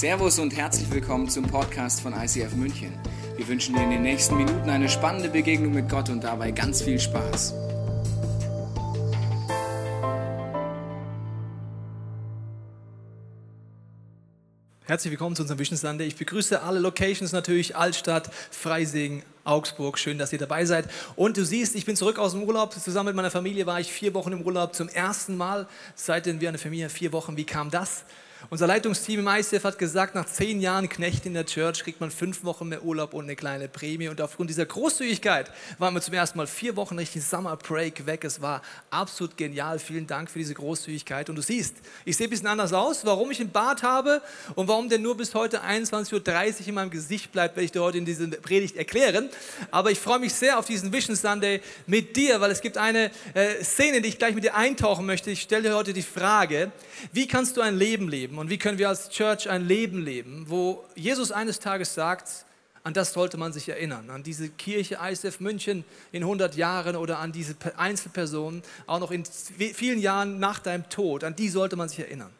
Servus und herzlich willkommen zum Podcast von ICF München. Wir wünschen dir in den nächsten Minuten eine spannende Begegnung mit Gott und dabei ganz viel Spaß. Herzlich willkommen zu unserem Vision Sunday. Ich begrüße alle Locations natürlich, Altstadt, Freising, Augsburg. Schön, dass ihr dabei seid. Und du siehst, ich bin zurück aus dem Urlaub. Zusammen mit meiner Familie war ich vier Wochen im Urlaub zum ersten Mal, seitdem wir eine Familie vier Wochen. Wie kam das? Unser Leitungsteam im ICF hat gesagt, nach zehn Jahren Knecht in der Church kriegt man fünf Wochen mehr Urlaub und eine kleine Prämie. Und aufgrund dieser Großzügigkeit waren wir zum ersten Mal vier Wochen richtig Summer Break weg. Es war absolut genial. Vielen Dank für diese Großzügigkeit. Und du siehst, ich sehe ein bisschen anders aus. Warum ich ein Bart habe und warum der nur bis heute 21.30 Uhr in meinem Gesicht bleibt, werde ich dir heute in dieser Predigt erklären. Aber ich freue mich sehr auf diesen Vision Sunday mit dir, weil es gibt eine äh, Szene, die ich gleich mit dir eintauchen möchte. Ich stelle dir heute die Frage, wie kannst du ein Leben leben? Und wie können wir als Church ein Leben leben, wo Jesus eines Tages sagt, an das sollte man sich erinnern, an diese Kirche ISF München in 100 Jahren oder an diese Einzelpersonen, auch noch in vielen Jahren nach deinem Tod, an die sollte man sich erinnern.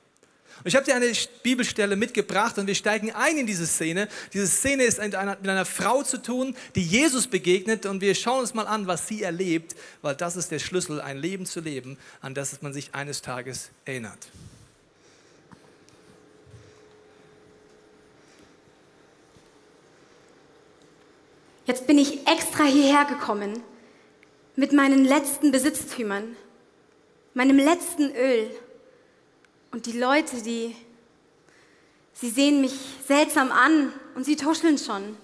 Und ich habe dir eine Bibelstelle mitgebracht und wir steigen ein in diese Szene. Diese Szene ist mit einer, mit einer Frau zu tun, die Jesus begegnet und wir schauen uns mal an, was sie erlebt, weil das ist der Schlüssel, ein Leben zu leben, an das man sich eines Tages erinnert. Jetzt bin ich extra hierher gekommen mit meinen letzten Besitztümern, meinem letzten Öl. Und die Leute, die, sie sehen mich seltsam an und sie tuscheln schon.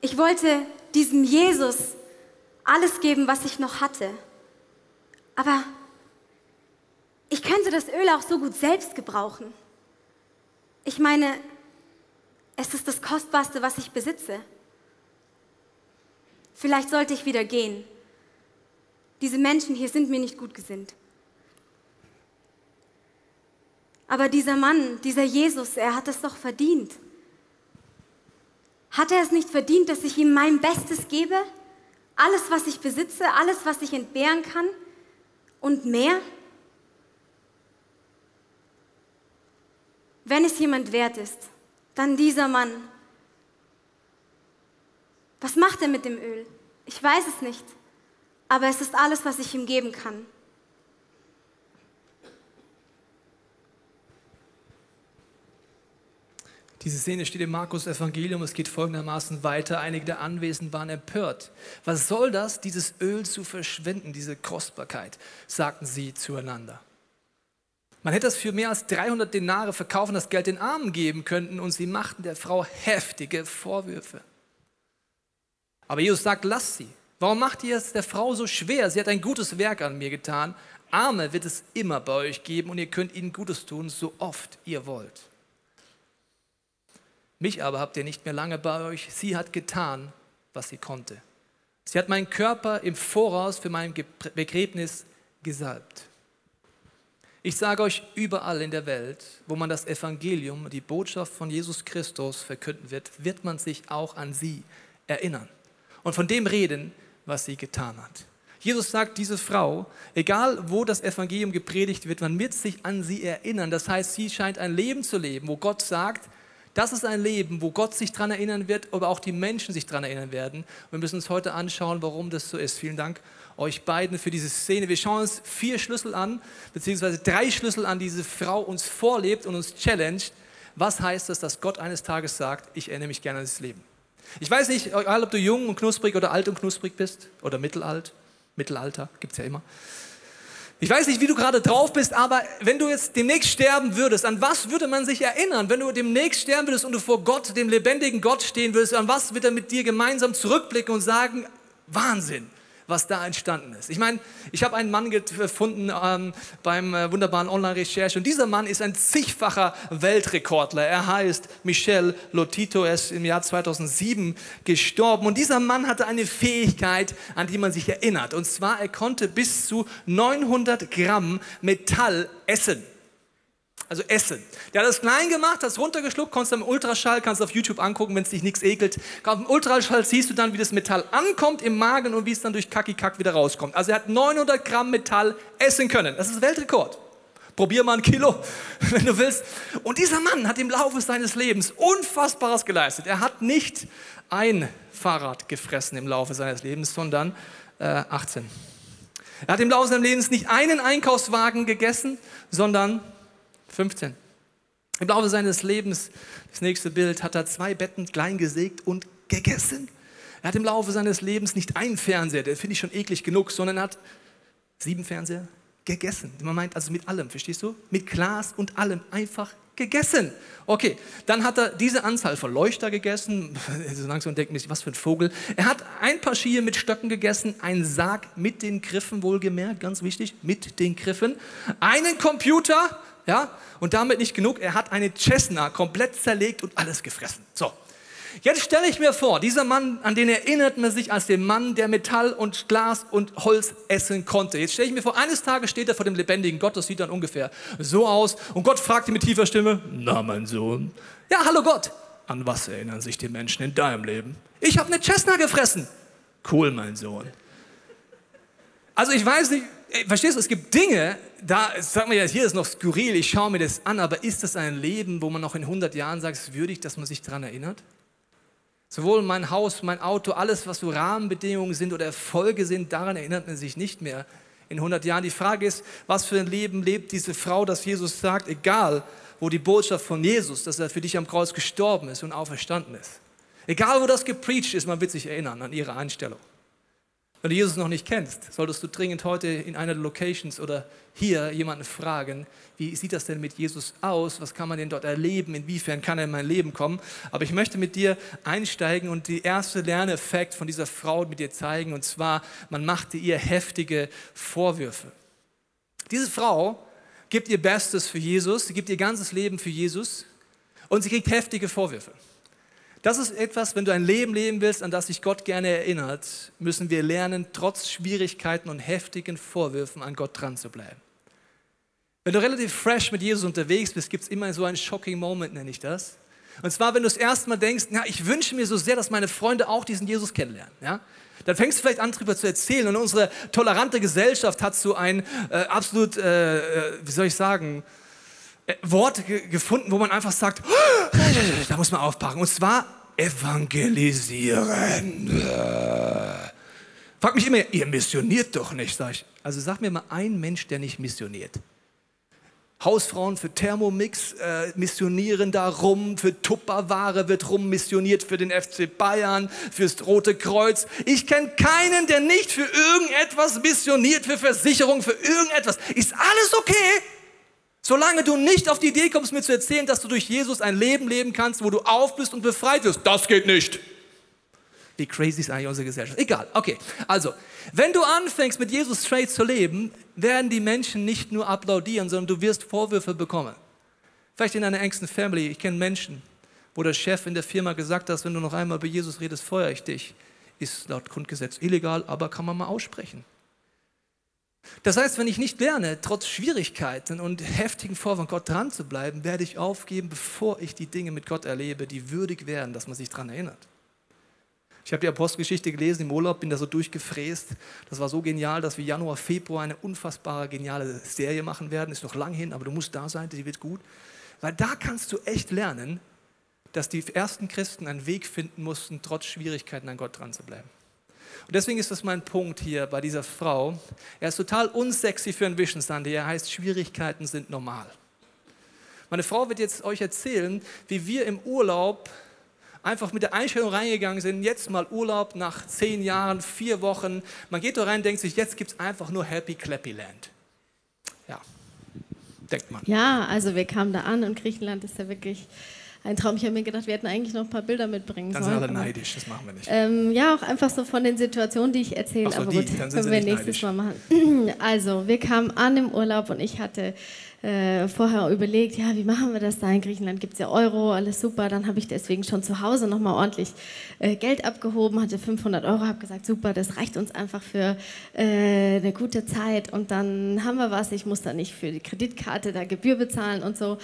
Ich wollte diesem Jesus alles geben, was ich noch hatte. Aber ich könnte das Öl auch so gut selbst gebrauchen. Ich meine, es ist das Kostbarste, was ich besitze. Vielleicht sollte ich wieder gehen. Diese Menschen hier sind mir nicht gut gesinnt. Aber dieser Mann, dieser Jesus, er hat es doch verdient. Hat er es nicht verdient, dass ich ihm mein Bestes gebe? Alles, was ich besitze, alles, was ich entbehren kann und mehr? Wenn es jemand wert ist, dann dieser Mann. Was macht er mit dem Öl? Ich weiß es nicht, aber es ist alles, was ich ihm geben kann. Diese Szene steht im Markus Evangelium. Es geht folgendermaßen weiter. Einige der Anwesenden waren empört. Was soll das, dieses Öl zu verschwenden, diese Kostbarkeit, sagten sie zueinander. Man hätte das für mehr als 300 Denare verkaufen, das Geld den Armen geben könnten und sie machten der Frau heftige Vorwürfe. Aber Jesus sagt, lass sie. Warum macht ihr es der Frau so schwer? Sie hat ein gutes Werk an mir getan. Arme wird es immer bei euch geben und ihr könnt ihnen Gutes tun, so oft ihr wollt. Mich aber habt ihr nicht mehr lange bei euch. Sie hat getan, was sie konnte. Sie hat meinen Körper im Voraus für mein Begräbnis gesalbt. Ich sage euch, überall in der Welt, wo man das Evangelium, die Botschaft von Jesus Christus verkünden wird, wird man sich auch an sie erinnern und von dem reden, was sie getan hat. Jesus sagt, diese Frau, egal wo das Evangelium gepredigt wird, man wird sich an sie erinnern. Das heißt, sie scheint ein Leben zu leben, wo Gott sagt, das ist ein Leben, wo Gott sich daran erinnern wird, aber auch die Menschen sich daran erinnern werden. Und wir müssen uns heute anschauen, warum das so ist. Vielen Dank euch beiden für diese Szene. Wir schauen uns vier Schlüssel an, beziehungsweise drei Schlüssel an, die diese Frau uns vorlebt und uns challenged. Was heißt das, dass Gott eines Tages sagt, ich erinnere mich gerne an dieses Leben? Ich weiß nicht, egal ob du jung und knusprig oder alt und knusprig bist oder mittelalt, Mittelalter, gibt es ja immer. Ich weiß nicht, wie du gerade drauf bist, aber wenn du jetzt demnächst sterben würdest, an was würde man sich erinnern? Wenn du demnächst sterben würdest und du vor Gott, dem lebendigen Gott stehen würdest, an was wird er mit dir gemeinsam zurückblicken und sagen, Wahnsinn, was da entstanden ist. Ich meine, ich habe einen Mann gefunden ähm, beim äh, wunderbaren Online-Recherche und dieser Mann ist ein zigfacher Weltrekordler. Er heißt Michel Lotito, er ist im Jahr 2007 gestorben und dieser Mann hatte eine Fähigkeit, an die man sich erinnert. Und zwar, er konnte bis zu 900 Gramm Metall essen also Essen. Der hat das klein gemacht, hat es runtergeschluckt, konntest im Ultraschall, kannst auf YouTube angucken, wenn es dich nichts ekelt. Auf dem Ultraschall siehst du dann, wie das Metall ankommt im Magen und wie es dann durch Kaki-Kack wieder rauskommt. Also er hat 900 Gramm Metall essen können. Das ist Weltrekord. probier mal ein Kilo, wenn du willst. Und dieser Mann hat im Laufe seines Lebens Unfassbares geleistet. Er hat nicht ein Fahrrad gefressen im Laufe seines Lebens, sondern äh, 18. Er hat im Laufe seines Lebens nicht einen Einkaufswagen gegessen, sondern 15. Im Laufe seines Lebens, das nächste Bild, hat er zwei Betten klein gesägt und gegessen. Er hat im Laufe seines Lebens nicht einen Fernseher, der finde ich schon eklig genug, sondern er hat sieben Fernseher gegessen. Man meint also mit allem, verstehst du? Mit Glas und allem einfach gegessen. Okay, dann hat er diese Anzahl von Leuchter gegessen. So langsam denkt sich, was für ein Vogel. Er hat ein paar Skier mit Stöcken gegessen, einen Sarg mit den Griffen wohlgemerkt, ganz wichtig, mit den Griffen. Einen Computer, ja, und damit nicht genug. Er hat eine Cessna komplett zerlegt und alles gefressen. So, Jetzt stelle ich mir vor, dieser Mann, an den erinnert man sich als den Mann, der Metall und Glas und Holz essen konnte. Jetzt stelle ich mir vor, eines Tages steht er vor dem lebendigen Gott, das sieht dann ungefähr so aus. Und Gott fragt ihn mit tiefer Stimme, na mein Sohn, ja hallo Gott, an was erinnern sich die Menschen in deinem Leben? Ich habe eine Chestnut gefressen. Cool, mein Sohn. Also ich weiß nicht, verstehst du, es gibt Dinge, da sagt man ja, hier ist noch skurril, ich schaue mir das an, aber ist das ein Leben, wo man noch in 100 Jahren sagt, es ist würdig, dass man sich daran erinnert? Sowohl mein Haus, mein Auto, alles, was so Rahmenbedingungen sind oder Erfolge sind, daran erinnert man sich nicht mehr in 100 Jahren. Die Frage ist, was für ein Leben lebt diese Frau, dass Jesus sagt, egal wo die Botschaft von Jesus, dass er für dich am Kreuz gestorben ist und auferstanden ist. Egal wo das gepreacht ist, man wird sich erinnern an ihre Einstellung. Wenn du Jesus noch nicht kennst, solltest du dringend heute in einer der Locations oder hier jemanden fragen, wie sieht das denn mit Jesus aus? Was kann man denn dort erleben? Inwiefern kann er in mein Leben kommen? Aber ich möchte mit dir einsteigen und die erste Lerneffekt von dieser Frau mit dir zeigen. Und zwar, man machte ihr heftige Vorwürfe. Diese Frau gibt ihr Bestes für Jesus, sie gibt ihr ganzes Leben für Jesus und sie kriegt heftige Vorwürfe. Das ist etwas, wenn du ein Leben leben willst, an das sich Gott gerne erinnert, müssen wir lernen, trotz Schwierigkeiten und heftigen Vorwürfen an Gott dran zu bleiben. Wenn du relativ fresh mit Jesus unterwegs bist, gibt es immer so einen shocking Moment, nenne ich das. Und zwar, wenn du das erste Mal denkst, na, ich wünsche mir so sehr, dass meine Freunde auch diesen Jesus kennenlernen. Ja? Dann fängst du vielleicht an, darüber zu erzählen. Und unsere tolerante Gesellschaft hat so ein äh, absolut, äh, äh wie soll ich sagen, äh, Wort gefunden, wo man einfach sagt, oh, da muss man aufpacken. Und zwar evangelisieren. Frag mich immer, ihr missioniert doch nicht, sag ich. Also sag mir mal ein Mensch, der nicht missioniert. Hausfrauen für Thermomix äh, missionieren da rum, für Tupperware wird rum missioniert, für den FC Bayern, fürs Rote Kreuz. Ich kenne keinen, der nicht für irgendetwas missioniert, für Versicherung, für irgendetwas. Ist alles okay? Solange du nicht auf die Idee kommst, mir zu erzählen, dass du durch Jesus ein Leben leben kannst, wo du aufblühst und befreit wirst, das geht nicht. Wie crazy ist eigentlich unsere Gesellschaft? Egal, okay. Also, wenn du anfängst, mit Jesus straight zu leben, werden die Menschen nicht nur applaudieren, sondern du wirst Vorwürfe bekommen. Vielleicht in deiner engsten Family. Ich kenne Menschen, wo der Chef in der Firma gesagt hat, wenn du noch einmal über Jesus redest, feuere ich dich. Ist laut Grundgesetz illegal, aber kann man mal aussprechen. Das heißt, wenn ich nicht lerne, trotz Schwierigkeiten und heftigen Vorwand Gott dran zu bleiben, werde ich aufgeben, bevor ich die Dinge mit Gott erlebe, die würdig wären, dass man sich daran erinnert. Ich habe die Apostelgeschichte gelesen im Urlaub, bin da so durchgefräst. Das war so genial, dass wir Januar, Februar eine unfassbare, geniale Serie machen werden. Ist noch lang hin, aber du musst da sein, die wird gut. Weil da kannst du echt lernen, dass die ersten Christen einen Weg finden mussten, trotz Schwierigkeiten an Gott dran zu bleiben. Und deswegen ist das mein Punkt hier bei dieser Frau. Er ist total unsexy für einen Vision Sunday. Er heißt, Schwierigkeiten sind normal. Meine Frau wird jetzt euch erzählen, wie wir im Urlaub einfach mit der Einstellung reingegangen sind, jetzt mal Urlaub nach zehn Jahren, vier Wochen. Man geht da rein denkt sich, jetzt gibt es einfach nur Happy Clappy Land. Ja, denkt man. Ja, also wir kamen da an und Griechenland ist ja wirklich ein Traum. Ich habe mir gedacht, wir hätten eigentlich noch ein paar Bilder mitbringen dann sollen. Dann sind alle neidisch, das machen wir nicht. Ähm, ja, auch einfach so von den Situationen, die ich erzähle. So, aber die, gut, können wir nächstes neidisch. Mal machen. Also, wir kamen an im Urlaub und ich hatte äh, vorher überlegt, ja, wie machen wir das da? In Griechenland gibt es ja Euro, alles super. Dann habe ich deswegen schon zu Hause nochmal ordentlich äh, Geld abgehoben, hatte 500 Euro, habe gesagt, super, das reicht uns einfach für äh, eine gute Zeit und dann haben wir was. Ich muss da nicht für die Kreditkarte da Gebühr bezahlen und so.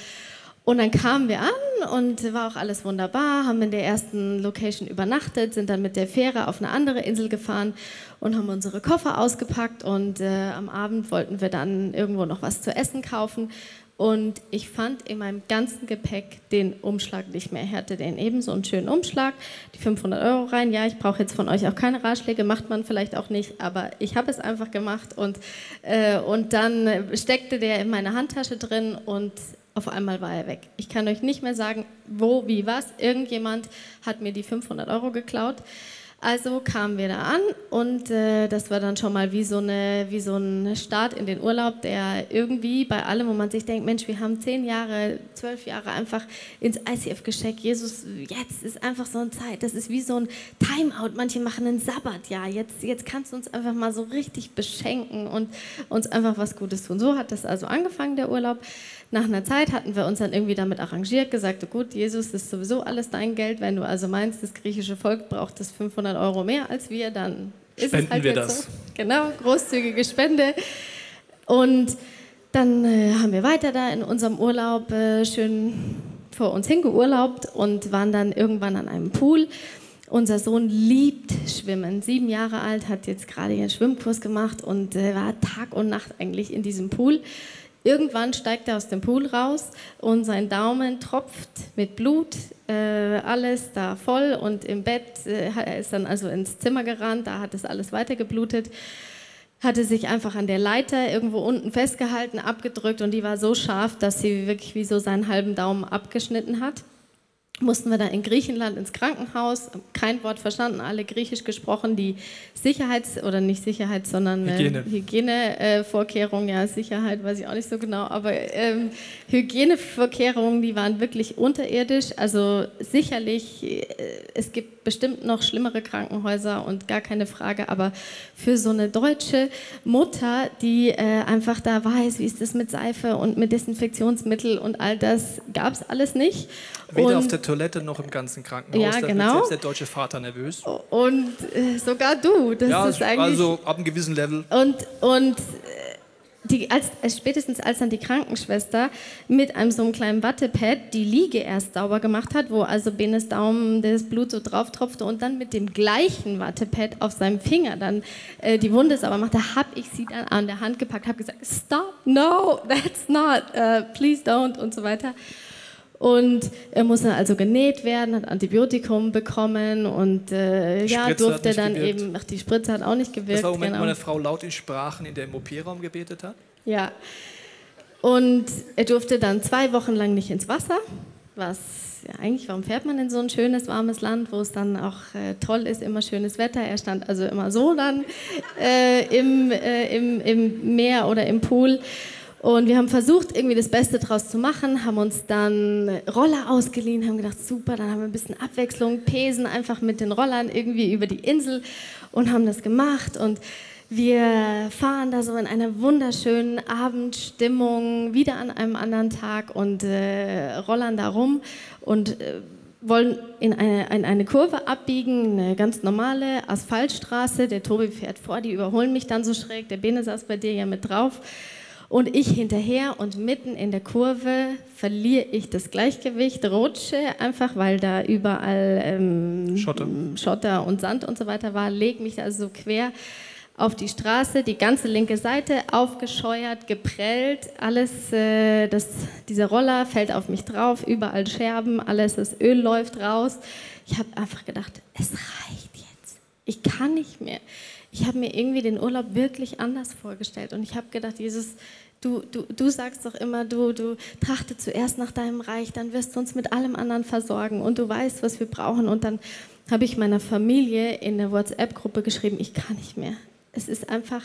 Und dann kamen wir an und war auch alles wunderbar, haben in der ersten Location übernachtet, sind dann mit der Fähre auf eine andere Insel gefahren und haben unsere Koffer ausgepackt und äh, am Abend wollten wir dann irgendwo noch was zu essen kaufen. Und ich fand in meinem ganzen Gepäck den Umschlag nicht mehr. Ich hatte den eben so einen schönen Umschlag, die 500 Euro rein. Ja, ich brauche jetzt von euch auch keine Ratschläge, macht man vielleicht auch nicht, aber ich habe es einfach gemacht. Und, äh, und dann steckte der in meiner Handtasche drin und auf einmal war er weg. Ich kann euch nicht mehr sagen, wo, wie, was. Irgendjemand hat mir die 500 Euro geklaut. Also kamen wir da an und äh, das war dann schon mal wie so, eine, wie so ein Start in den Urlaub, der irgendwie bei allem, wo man sich denkt, Mensch, wir haben zehn Jahre, zwölf Jahre einfach ins ICF gescheckt. Jesus, jetzt ist einfach so eine Zeit, das ist wie so ein Timeout. Manche machen einen Sabbat, ja, jetzt, jetzt kannst du uns einfach mal so richtig beschenken und uns einfach was Gutes tun. So hat das also angefangen, der Urlaub. Nach einer Zeit hatten wir uns dann irgendwie damit arrangiert, gesagt, oh gut, Jesus, das ist sowieso alles dein Geld. Wenn du also meinst, das griechische Volk braucht das 500 Euro mehr als wir, dann ist Spenden es halt wir das. so. Genau, großzügige Spende. Und dann äh, haben wir weiter da in unserem Urlaub äh, schön vor uns hingeurlaubt und waren dann irgendwann an einem Pool. Unser Sohn liebt Schwimmen. Sieben Jahre alt, hat jetzt gerade ihren Schwimmkurs gemacht und äh, war Tag und Nacht eigentlich in diesem Pool. Irgendwann steigt er aus dem Pool raus und sein Daumen tropft mit Blut, äh, alles da voll und im Bett, äh, er ist dann also ins Zimmer gerannt, da hat es alles weiter geblutet, hatte sich einfach an der Leiter irgendwo unten festgehalten, abgedrückt und die war so scharf, dass sie wirklich wie so seinen halben Daumen abgeschnitten hat mussten wir dann in Griechenland ins Krankenhaus, kein Wort verstanden, alle Griechisch gesprochen, die Sicherheits- oder nicht Sicherheits-, sondern Hygiene. äh, Hygienevorkehrungen, ja, Sicherheit weiß ich auch nicht so genau, aber ähm, Hygienevorkehrungen, die waren wirklich unterirdisch. Also sicherlich, äh, es gibt bestimmt noch schlimmere Krankenhäuser und gar keine Frage, aber für so eine deutsche Mutter, die äh, einfach da weiß, wie ist das mit Seife und mit Desinfektionsmittel und all das, gab es alles nicht. Weder Und- auf der Toilette noch im ganzen Krankenhaus. Ja, da genau. wird selbst der deutsche Vater nervös. Und äh, sogar du, das ja, ist eigentlich. also ab einem gewissen Level. und und äh, die, als, spätestens als dann die Krankenschwester mit einem so einem kleinen Wattepad die Liege erst sauber gemacht hat, wo also Benes Daumen das Blut so drauf tropfte und dann mit dem gleichen Wattepad auf seinem Finger dann äh, die Wunde sauber machte, habe ich sie dann an der Hand gepackt, habe gesagt, stop, no, that's not, uh, please don't und so weiter. Und er musste also genäht werden, hat Antibiotikum bekommen und äh, ja, durfte dann gewirkt. eben, ach, die Spritze hat auch nicht gewirkt. Das war der Moment, wo genau. meine Frau laut in Sprachen in der OP-Raum gebetet hat. Ja. Und er durfte dann zwei Wochen lang nicht ins Wasser, was ja, eigentlich, warum fährt man in so ein schönes, warmes Land, wo es dann auch äh, toll ist, immer schönes Wetter. Er stand also immer so dann äh, im, äh, im, im Meer oder im Pool. Und wir haben versucht, irgendwie das Beste draus zu machen, haben uns dann Roller ausgeliehen, haben gedacht, super, dann haben wir ein bisschen Abwechslung, pesen einfach mit den Rollern irgendwie über die Insel und haben das gemacht. Und wir fahren da so in einer wunderschönen Abendstimmung, wieder an einem anderen Tag und äh, rollern da rum und äh, wollen in eine, in eine Kurve abbiegen, eine ganz normale Asphaltstraße. Der Tobi fährt vor, die überholen mich dann so schräg. Der Bene saß bei dir ja mit drauf. Und ich hinterher und mitten in der Kurve verliere ich das Gleichgewicht, rutsche einfach, weil da überall ähm, Schotter. Schotter und Sand und so weiter war, lege mich also so quer auf die Straße, die ganze linke Seite aufgescheuert, geprellt, alles, äh, das, dieser Roller fällt auf mich drauf, überall Scherben, alles, das Öl läuft raus. Ich habe einfach gedacht, es reicht jetzt. Ich kann nicht mehr. Ich habe mir irgendwie den Urlaub wirklich anders vorgestellt und ich habe gedacht, Jesus, du, du, du sagst doch immer, du, du trachte zuerst nach deinem Reich, dann wirst du uns mit allem anderen versorgen und du weißt, was wir brauchen. Und dann habe ich meiner Familie in der WhatsApp-Gruppe geschrieben, ich kann nicht mehr. Es ist einfach,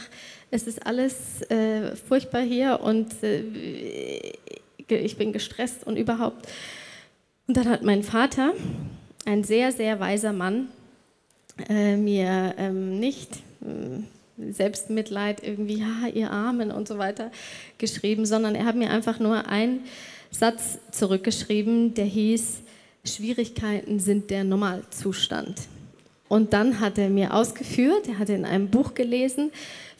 es ist alles äh, furchtbar hier und äh, ich bin gestresst und überhaupt. Und dann hat mein Vater, ein sehr, sehr weiser Mann, äh, mir ähm, nicht Selbstmitleid irgendwie, ja, ihr Armen und so weiter geschrieben, sondern er hat mir einfach nur einen Satz zurückgeschrieben, der hieß, Schwierigkeiten sind der Normalzustand. Und dann hat er mir ausgeführt, er hatte in einem Buch gelesen,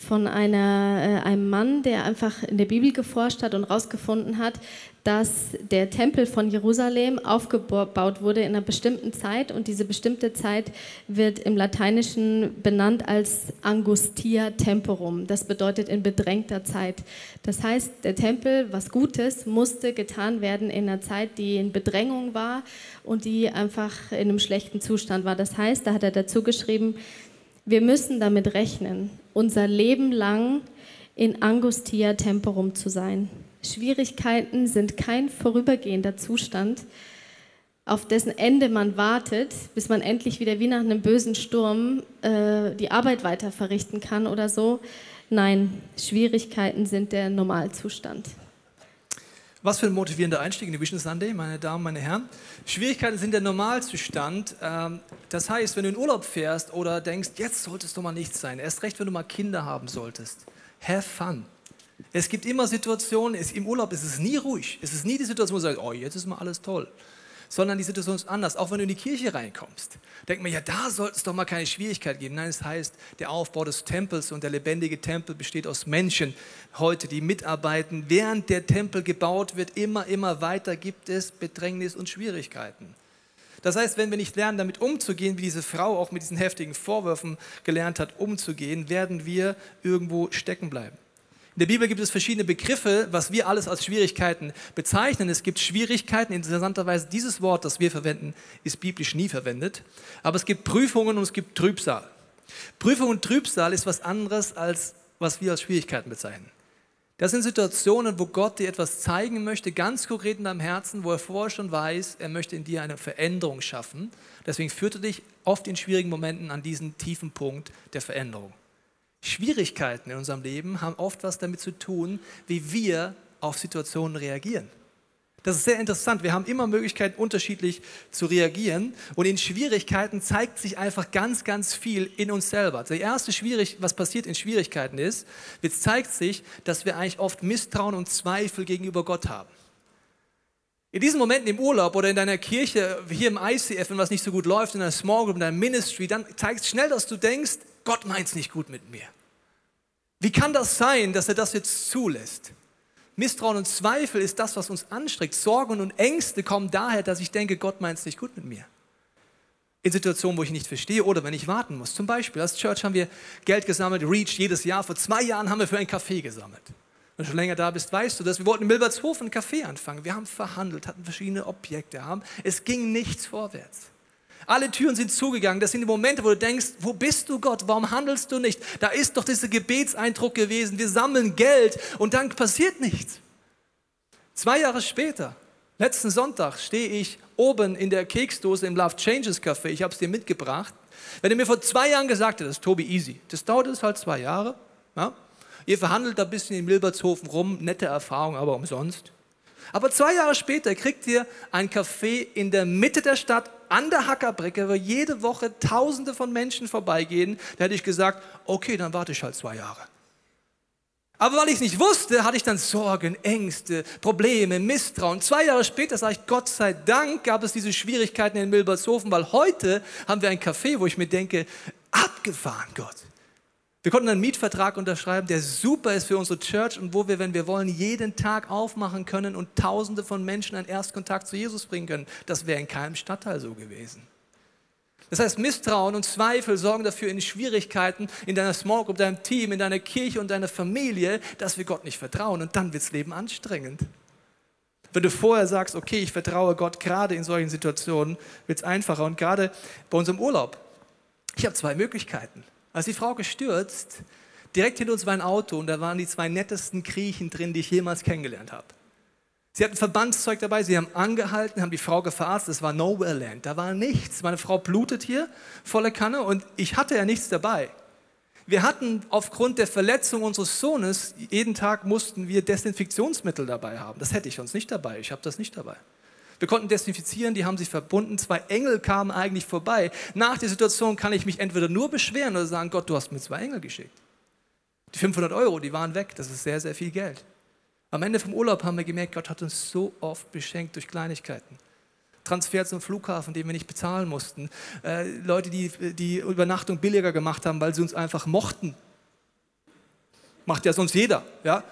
von einer, äh, einem Mann, der einfach in der Bibel geforscht hat und herausgefunden hat, dass der Tempel von Jerusalem aufgebaut wurde in einer bestimmten Zeit und diese bestimmte Zeit wird im Lateinischen benannt als Angustia Temporum. Das bedeutet in bedrängter Zeit. Das heißt, der Tempel, was Gutes, musste getan werden in einer Zeit, die in Bedrängung war und die einfach in einem schlechten Zustand war. Das heißt, da hat er dazu geschrieben, wir müssen damit rechnen, unser Leben lang in Angustia Temporum zu sein. Schwierigkeiten sind kein vorübergehender Zustand, auf dessen Ende man wartet, bis man endlich wieder wie nach einem bösen Sturm äh, die Arbeit weiter verrichten kann oder so. Nein, Schwierigkeiten sind der Normalzustand. Was für ein motivierender Einstieg in die Vision Sunday, meine Damen, meine Herren. Schwierigkeiten sind der Normalzustand. Ähm, das heißt, wenn du in Urlaub fährst oder denkst, jetzt sollte es doch mal nichts sein, erst recht, wenn du mal Kinder haben solltest, have fun. Es gibt immer Situationen, im Urlaub ist es nie ruhig. Es ist nie die Situation, wo du sagst, oh, jetzt ist mal alles toll. Sondern die Situation ist anders. Auch wenn du in die Kirche reinkommst, denkt man, ja, da sollte es doch mal keine Schwierigkeit geben. Nein, es heißt, der Aufbau des Tempels und der lebendige Tempel besteht aus Menschen heute, die mitarbeiten. Während der Tempel gebaut wird, immer, immer weiter gibt es Bedrängnis und Schwierigkeiten. Das heißt, wenn wir nicht lernen, damit umzugehen, wie diese Frau auch mit diesen heftigen Vorwürfen gelernt hat, umzugehen, werden wir irgendwo stecken bleiben. In der Bibel gibt es verschiedene Begriffe, was wir alles als Schwierigkeiten bezeichnen. Es gibt Schwierigkeiten, interessanterweise dieses Wort, das wir verwenden, ist biblisch nie verwendet. Aber es gibt Prüfungen und es gibt Trübsal. Prüfung und Trübsal ist was anderes, als was wir als Schwierigkeiten bezeichnen. Das sind Situationen, wo Gott dir etwas zeigen möchte, ganz konkret in deinem Herzen, wo er vorher schon weiß, er möchte in dir eine Veränderung schaffen. Deswegen führt er dich oft in schwierigen Momenten an diesen tiefen Punkt der Veränderung. Schwierigkeiten in unserem Leben haben oft was damit zu tun, wie wir auf Situationen reagieren. Das ist sehr interessant. Wir haben immer Möglichkeiten, unterschiedlich zu reagieren. Und in Schwierigkeiten zeigt sich einfach ganz, ganz viel in uns selber. Der erste Schwierig, was passiert in Schwierigkeiten ist, es zeigt sich, dass wir eigentlich oft Misstrauen und Zweifel gegenüber Gott haben. In diesen Momenten im Urlaub oder in deiner Kirche, hier im ICF, wenn was nicht so gut läuft, in deiner Small Group, in deinem Ministry, dann zeigt schnell, dass du denkst, Gott meint es nicht gut mit mir. Wie kann das sein, dass er das jetzt zulässt? Misstrauen und Zweifel ist das, was uns anstreckt. Sorgen und Ängste kommen daher, dass ich denke, Gott meint es nicht gut mit mir. In Situationen, wo ich nicht verstehe oder wenn ich warten muss. Zum Beispiel, als Church haben wir Geld gesammelt, Reach jedes Jahr. Vor zwei Jahren haben wir für ein Café gesammelt. Wenn du schon länger da bist, weißt du das. Wir wollten in Milbertshofen ein Café anfangen. Wir haben verhandelt, hatten verschiedene Objekte. Haben. Es ging nichts vorwärts. Alle Türen sind zugegangen. Das sind die Momente, wo du denkst, wo bist du Gott? Warum handelst du nicht? Da ist doch dieser Gebetseindruck gewesen. Wir sammeln Geld und dann passiert nichts. Zwei Jahre später, letzten Sonntag, stehe ich oben in der Keksdose im Love Changes Café. Ich habe es dir mitgebracht. Wenn du mir vor zwei Jahren gesagt hättest, Tobi, easy, das dauert es halt zwei Jahre. Ja? Ihr verhandelt da ein bisschen in Milbertshofen rum, nette Erfahrung, aber umsonst. Aber zwei Jahre später kriegt ihr ein Café in der Mitte der Stadt an der Hackerbrücke, wo jede Woche Tausende von Menschen vorbeigehen. Da hätte ich gesagt, okay, dann warte ich halt zwei Jahre. Aber weil ich es nicht wusste, hatte ich dann Sorgen, Ängste, Probleme, Misstrauen. Zwei Jahre später sage ich, Gott sei Dank gab es diese Schwierigkeiten in Milbershofen, weil heute haben wir ein Café, wo ich mir denke, abgefahren Gott. Wir konnten einen Mietvertrag unterschreiben, der super ist für unsere Church und wo wir, wenn wir wollen, jeden Tag aufmachen können und Tausende von Menschen einen Erstkontakt zu Jesus bringen können. Das wäre in keinem Stadtteil so gewesen. Das heißt, Misstrauen und Zweifel sorgen dafür in Schwierigkeiten in deiner Small Group, deinem Team, in deiner Kirche und deiner Familie, dass wir Gott nicht vertrauen und dann wird das Leben anstrengend. Wenn du vorher sagst, okay, ich vertraue Gott gerade in solchen Situationen, wird es einfacher. Und gerade bei unserem Urlaub, ich habe zwei Möglichkeiten. Als die Frau gestürzt, direkt hinter uns war ein Auto und da waren die zwei nettesten Griechen drin, die ich jemals kennengelernt habe. Sie hatten Verbandszeug dabei, sie haben angehalten, haben die Frau verarztet, es war Nowhere Land, da war nichts. Meine Frau blutet hier, volle Kanne und ich hatte ja nichts dabei. Wir hatten aufgrund der Verletzung unseres Sohnes, jeden Tag mussten wir Desinfektionsmittel dabei haben. Das hätte ich sonst nicht dabei, ich habe das nicht dabei. Wir konnten desinfizieren, die haben sich verbunden. Zwei Engel kamen eigentlich vorbei. Nach der Situation kann ich mich entweder nur beschweren oder sagen, Gott, du hast mir zwei Engel geschickt. Die 500 Euro, die waren weg. Das ist sehr, sehr viel Geld. Am Ende vom Urlaub haben wir gemerkt, Gott hat uns so oft beschenkt durch Kleinigkeiten. Transfer zum Flughafen, den wir nicht bezahlen mussten. Äh, Leute, die die Übernachtung billiger gemacht haben, weil sie uns einfach mochten. Macht ja sonst jeder, ja.